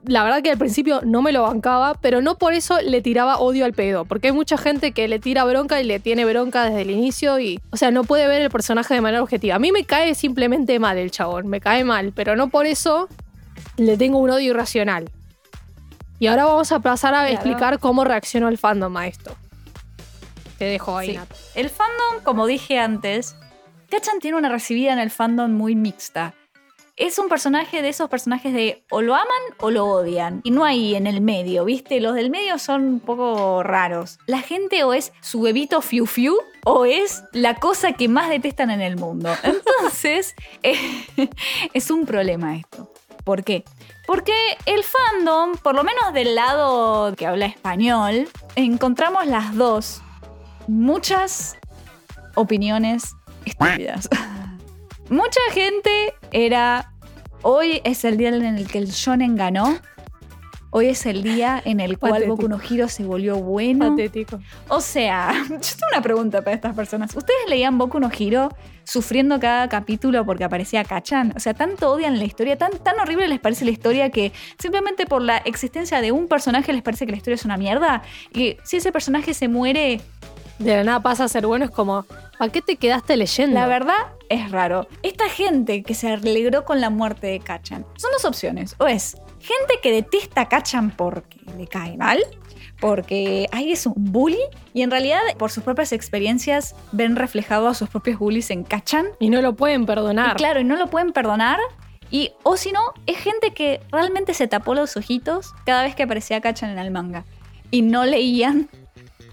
La verdad que al principio no me lo bancaba, pero no por eso le tiraba odio al pedo. Porque hay mucha gente que le tira bronca y le tiene bronca desde el inicio y, o sea, no puede ver el personaje de manera objetiva. A mí me cae simplemente mal el chabón, me cae mal, pero no por eso le tengo un odio irracional. Y ahora vamos a pasar a Claro. explicar cómo reaccionó el fandom a esto. Te dejo ahí, Sí. El fandom, como dije antes, Kachan tiene una recibida en el fandom muy mixta. Es un personaje de esos personajes de o lo aman o lo odian. Y no hay en el medio, ¿viste? Los del medio son un poco raros. La gente o es su bebito fiu fiu o es la cosa que más detestan en el mundo. Entonces, eh, es un problema esto. ¿Por qué? Porque el fandom, por lo menos del lado que habla español, encontramos las dos. Muchas opiniones estúpidas. Mucha gente era. Hoy es el día en el que el shonen ganó. Hoy es el día en el cual Patético. Boku no Hero se volvió bueno. Patético. O sea, yo tengo una pregunta para estas personas. ¿Ustedes leían Boku no Hero sufriendo cada capítulo porque aparecía Kachan? O sea, tanto odian la historia, tan, tan horrible les parece la historia que simplemente por la existencia de un personaje les parece que la historia es una mierda. Y si ese personaje se muere, De la nada pasa a ser bueno, es como, ¿para qué te quedaste leyendo? la verdad es raro. Esta gente que se alegró con la muerte de Kachan, son dos opciones. O es gente que detesta a Kachan porque le cae mal, porque ahí es un bully, y en realidad por sus propias experiencias ven reflejado a sus propios bullies en Kachan. Y no lo pueden perdonar. Y claro, y no lo pueden perdonar. Y, o si no, es gente que realmente se tapó los ojitos cada vez que aparecía Kachan en el manga. Y no leían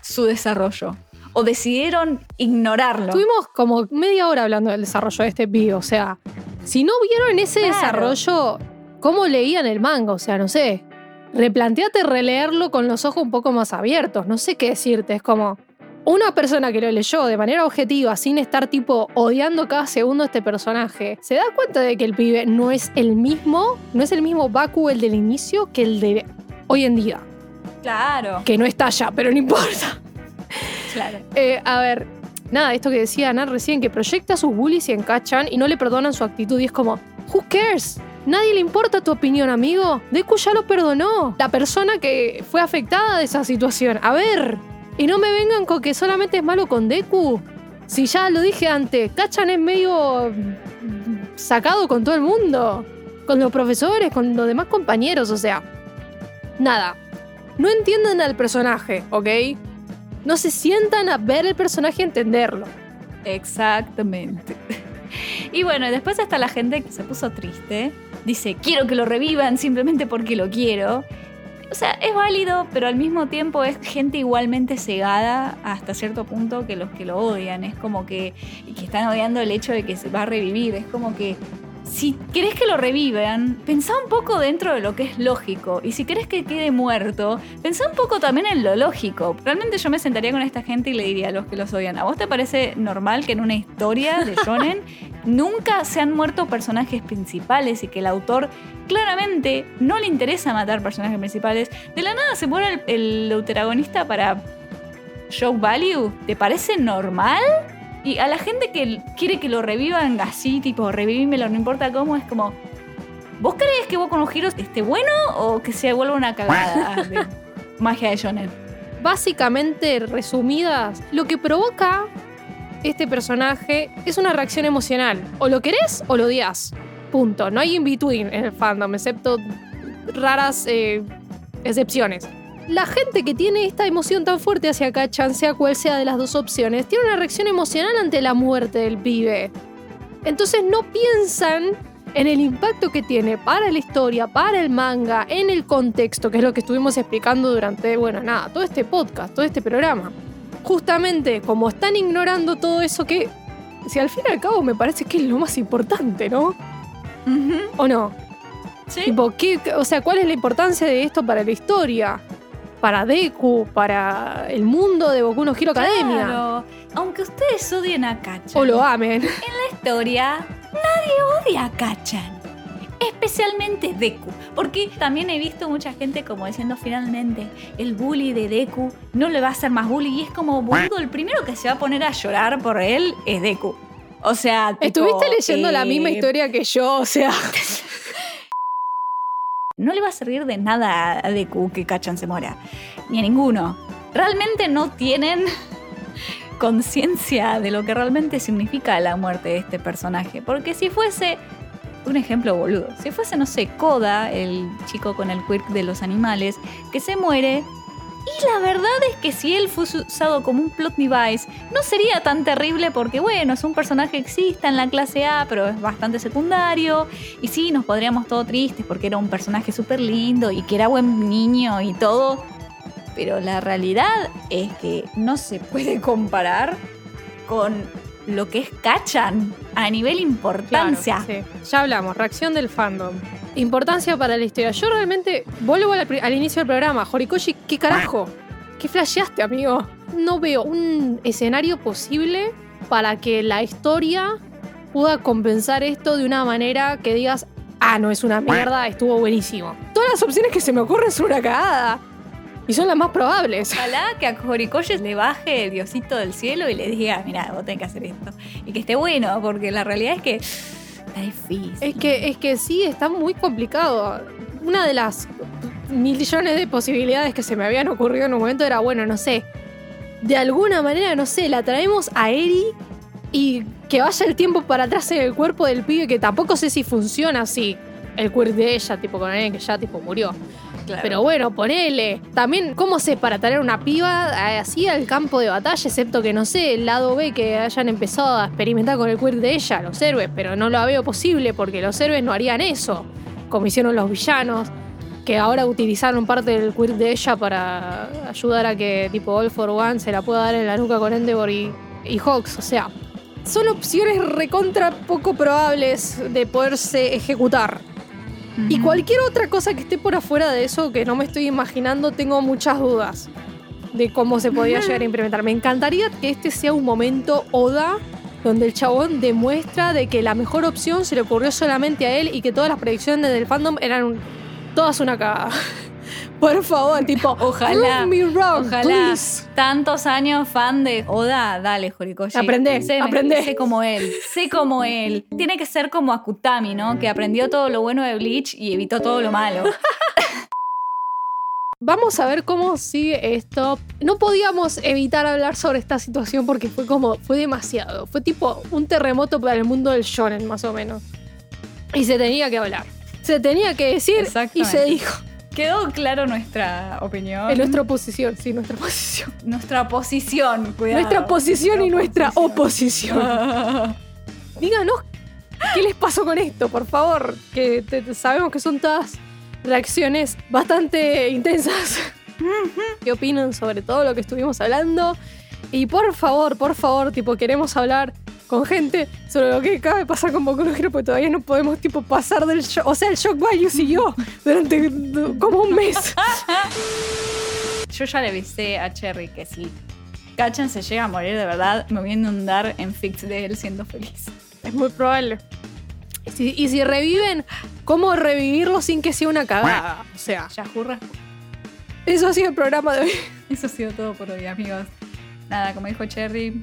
su desarrollo. O decidieron ignorarlo. Estuvimos como media hora hablando del desarrollo de este pibe. O sea, si no vieron ese Claro. desarrollo, ¿cómo leían el manga? O sea, no sé. Replanteate releerlo con los ojos un poco más abiertos. No sé qué decirte. Es como. Una persona que lo leyó de manera objetiva, sin estar tipo odiando cada segundo a este personaje, se da cuenta de que el pibe no es el mismo, no es el mismo Baku el del inicio que el de hoy en día. Claro, Que no está ya, pero no importa. Claro. Eh, a ver, nada, esto que decía Ana recién, que proyecta sus bullies y encachan y no le perdonan su actitud y es como, who cares? Nadie le importa tu opinión, amigo. Deku ya lo perdonó. La persona que fue afectada de esa situación. A ver, y no me vengan con que solamente es malo con Deku. Si ya lo dije antes, Kachan es medio mm, sacado con todo el mundo. Con los profesores, con los demás compañeros, o sea. Nada. No entienden al personaje, ¿ok? No se sientan a ver el personaje y entenderlo. Exactamente. Y bueno, después está la gente que se puso triste. Dice, quiero que lo revivan simplemente porque lo quiero. O sea, es válido, pero al mismo tiempo es gente igualmente cegada hasta cierto punto que los que lo odian. Es como que, que están odiando el hecho de que se va a revivir. Es como que, si querés que lo revivan, pensá un poco dentro de lo que es lógico. Y si querés que quede muerto, pensá un poco también en lo lógico. Realmente yo me sentaría con esta gente y le diría a los que los odian, ¿a vos te parece normal que en una historia de shonen nunca se han muerto personajes principales y que el autor claramente no le interesa matar personajes principales? De la nada se muere el, el deuteragonista para show value. ¿Te parece normal? Y a la gente que quiere que lo revivan así, tipo, revímelo, no importa cómo, es como. ¿Vos crees que Boku no Hero esté bueno o que se vuelva una cagada de magia de shonen? Básicamente, resumidas, lo que provoca este personaje es una reacción emocional. O lo querés o lo odias. Punto. No hay in between en el fandom, excepto raras eh, excepciones. La gente que tiene esta emoción tan fuerte hacia Kachan, sea cual sea de las dos opciones, tiene una reacción emocional ante la muerte del pibe. Entonces no piensan en el impacto que tiene para la historia, para el manga, en el contexto, que es lo que estuvimos explicando durante, bueno, nada, todo este podcast, todo este programa. Justamente como están ignorando todo eso que, si al fin y al cabo me parece que es lo más importante, ¿no? ¿O no? Sí. Tipo, ¿qué- o sea, ¿cuál es la importancia de esto para la historia? Para Deku, para el mundo de Boku no Hero Academia. Claro. Aunque ustedes odien a Kachan, O lo amen. la historia, nadie odia a Kachan. Especialmente Deku. Porque también he visto mucha gente como diciendo finalmente el bully de Deku no le va a hacer más bully. Y es como, boludo, el primero que se va a poner a llorar por él es Deku. O sea, tipo, Estuviste leyendo la eh, misma historia que yo, o sea. no le va a servir de nada a Deku que Kachan se muera. Ni a ninguno. Realmente no tienen conciencia de lo que realmente significa la muerte de este personaje. Porque si fuese, un ejemplo boludo, si fuese, no sé, Koda, el chico con el quirk de los animales, que se muere, Y la verdad es que si él fuese usado como un plot device, no sería tan terrible porque, bueno, es un personaje que existe en la clase A, pero es bastante secundario. Y sí, nos podríamos todo tristes porque era un personaje súper lindo y que era buen niño y todo. Pero la realidad es que no se puede comparar con lo que es Kachan a nivel importancia. Claro, sí. Ya hablamos, reacción del fandom. Importancia para la historia. Yo realmente vuelvo al, inicio del programa. Horikoshi, ¿qué carajo? ¿Qué flasheaste, amigo? No veo un escenario posible para que la historia pueda compensar esto de una manera que digas, ah, no es una mierda, estuvo buenísimo. Todas las opciones que se me ocurren son una cagada. Y son las más probables. Ojalá que a Horikoshi le baje el diosito del cielo y le diga, mira, vos tenés que hacer esto. Y que esté bueno, porque la realidad es que está difícil. Es que, es que sí, está muy complicado. Una de las millones de posibilidades que se me habían ocurrido en un momento era, bueno, no sé, de alguna manera, no sé, la traemos a Eri y que vaya el tiempo para atrás en el cuerpo del pibe, que tampoco sé si funciona así, el cuerpo de ella, tipo con alguien que ya tipo murió. Claro. Pero bueno, ponele. También, ¿cómo sé para traer una piba eh, así al campo de batalla? Excepto que, no sé, el lado B que hayan empezado a experimentar con el queer de ella, los héroes. Pero no lo veo posible porque los héroes no harían eso. Como hicieron los villanos. Que ahora utilizaron parte del queer de ella para ayudar a que, tipo, All for One se la pueda dar en la nuca con Endeavor y, y Hawks. O sea, son opciones recontra poco probables de poderse ejecutar. Y cualquier otra cosa que esté por afuera de eso que no me estoy imaginando, tengo muchas dudas de cómo se podría llegar a implementar. Me encantaría que este sea un momento Oda donde el chabón demuestra de que la mejor opción se le ocurrió solamente a él y que todas las predicciones del fandom eran todas una cagada. Por favor, tipo, Ojalá, me wrong, Ojalá. please. Tantos años fan de Oda, dale, Horikoshi. Aprendé, sé, aprendé. Sé como él, sé como él. Tiene que ser como Akutami, ¿no? Que aprendió todo lo bueno de Bleach y evitó todo lo malo. Vamos a ver cómo sigue esto. No podíamos evitar hablar sobre esta situación porque fue como, fue demasiado. Fue tipo un terremoto para el mundo del shonen, más o menos. Y se tenía que hablar. Se tenía que decir y se dijo. Quedó claro nuestra opinión. En nuestra posición, sí, nuestra posición. Nuestra posición, cuidado. Nuestra posición y nuestra oposición. oposición. Díganos qué les pasó con esto, por favor. Que te- te- sabemos que son todas reacciones bastante intensas. ¿Qué opinan sobre todo lo que estuvimos hablando? Y por favor, por favor, tipo, queremos hablar con gente sobre lo que acaba de pasar con Boku no Hero, porque todavía no podemos, tipo, pasar del shock. O sea, el shock value siguió durante como un mes. Yo ya le avisé a Cherry que si Kachan se llega a morir de verdad, me voy a inundar en fix de él siendo feliz. Es muy probable. Y si, y si reviven, ¿cómo revivirlo sin que sea una cagada? O sea, Ya jurra. eso ha sido el programa de hoy. Eso ha sido todo por hoy, amigos. Nada, como dijo Cherry,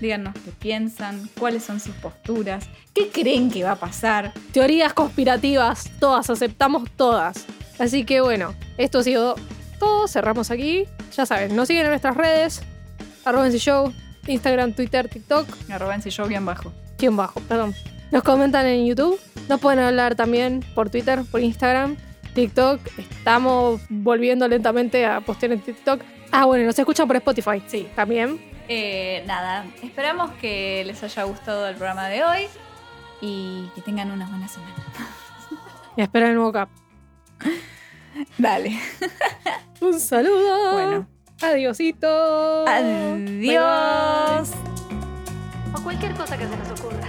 díganos qué piensan, cuáles son sus posturas, qué creen que va a pasar. Teorías conspirativas, todas, aceptamos todas. Así que bueno, esto ha sido todo. Cerramos aquí. Ya saben, nos siguen en nuestras redes. Arroba NC Show, Instagram, Twitter, TikTok. Arroba en si yo bien bajo. ¿Quién bajo? Perdón. Nos comentan en YouTube. Nos pueden hablar también por Twitter, por Instagram, TikTok. Estamos volviendo lentamente a postear en TikTok. Ah, bueno, nos escuchan por Spotify. Sí, también. Eh, nada, esperamos que les haya gustado el programa de hoy y que tengan una buena semana. Y espera el nuevo cap. Dale. Un saludo. Bueno. Adiosito. Adiós. O cualquier cosa que se nos ocurra.